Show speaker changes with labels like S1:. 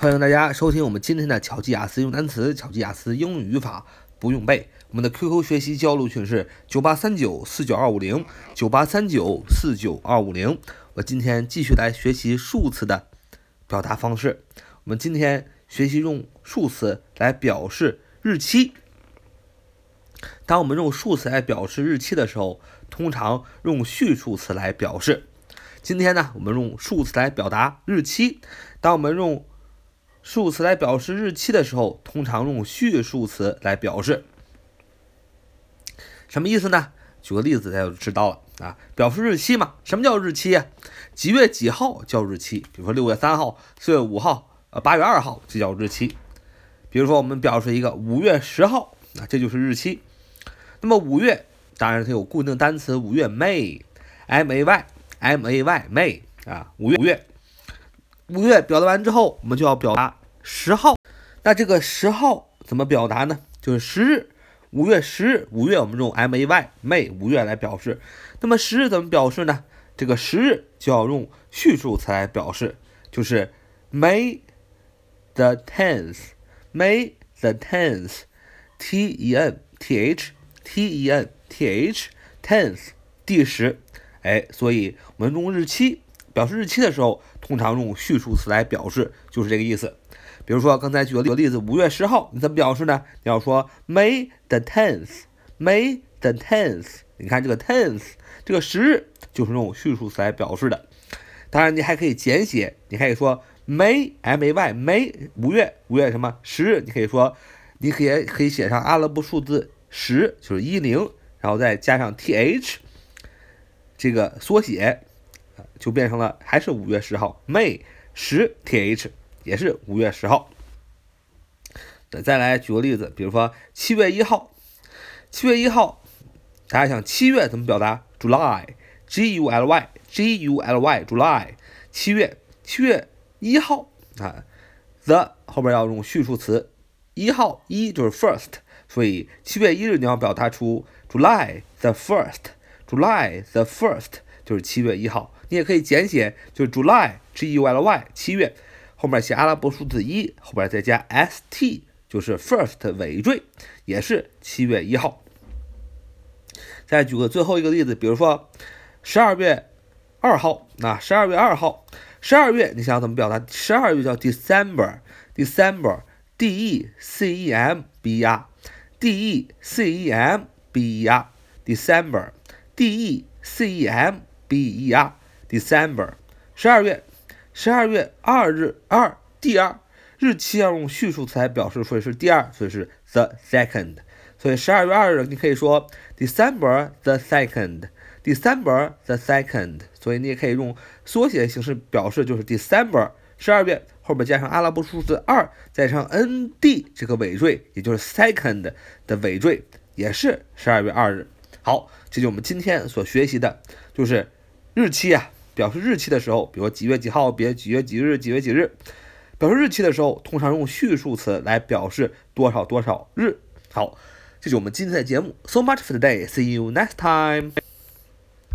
S1: 欢迎大家收听我们今天的巧记雅思用单词、巧记雅思英语语法不用背。我们的 QQ 学习交流群是九八三九四九二五零九八三九四九二五零。我今天继续来学习数词的表达方式。我们今天学习用数词来表示日期。当我们用数词来表示日期的时候，通常用序数词来表示。今天呢，我们用数词来表达日期。当我们用数词来表示日期的时候，通常用序数词来表示。什么意思呢？举个例子，大家就知道了啊。表示日期嘛，什么叫日期呀？几月几号叫日期？比如说六月三号、四月五号、呃八月二号，这叫日期。比如说我们表示一个五月十号，啊，这就是日期。那么五月，当然它有固定单词，五月 May，M A Y，M A Y，May 啊，五月五月。五月表达完之后，我们就要表达十号。那这个十号怎么表达呢？就是十日，五月十日。五月我们用 M A Y May 五月来表示。那么十日怎么表示呢？这个十日就要用序数词来表示，就是 May the tenth，May the tenth，T E N T H T E N T H tenth 第十。哎，所以我们用日期。表示日期的时候，通常用序数词来表示，就是这个意思。比如说，刚才举了个例子，五月十号，你怎么表示呢？你要说 May the tenth，May the tenth。你看这个 tenth，这个十日就是用序数词来表示的。当然，你还可以简写，你可以说 May，M A Y，May 五月，五月什么十日？你可以说，你可以可以写上阿拉伯数字十，就是一零，然后再加上 T H 这个缩写。就变成了还是五月十号，May 十 th 也是五月十号。再再来举个例子，比如说七月一号，七月一号，大家想七月怎么表达？July，G U L Y，G U L Y，July，七月，七月一号啊，the 后边要用序数词，一号一就是 first，所以七月一日你要表达出 July the first，July the first 就是七月一号。你也可以简写，就是 July，G U L Y，七月，后面写阿拉伯数字一，后边再加 S T，就是 first 尾缀，也是七月一号。再举个最后一个例子，比如说十二月二号，那十二月二号，十二月你想怎么表达？十二月叫 December，December，D E C E M B E R，D E C E M B E R，December，D E C E M B E R。December，十二月，十二月二日二第二日期要用序数词来表示，所以是第二，所以是 the second。所以十二月二日你可以说 December the second，December the second。所以你也可以用缩写形式表示，就是 December 十二月后边加上阿拉伯数字二，再加上 n d 这个尾缀，也就是 second 的尾缀，也是十二月二日。好，这就是我们今天所学习的，就是日期啊。表示日期的时候，比如几月几号，别几月几日，几月几日。表示日期的时候，通常用序数词来表示多少多少日。好，这是我们今天的节目。So much for today. See you next time.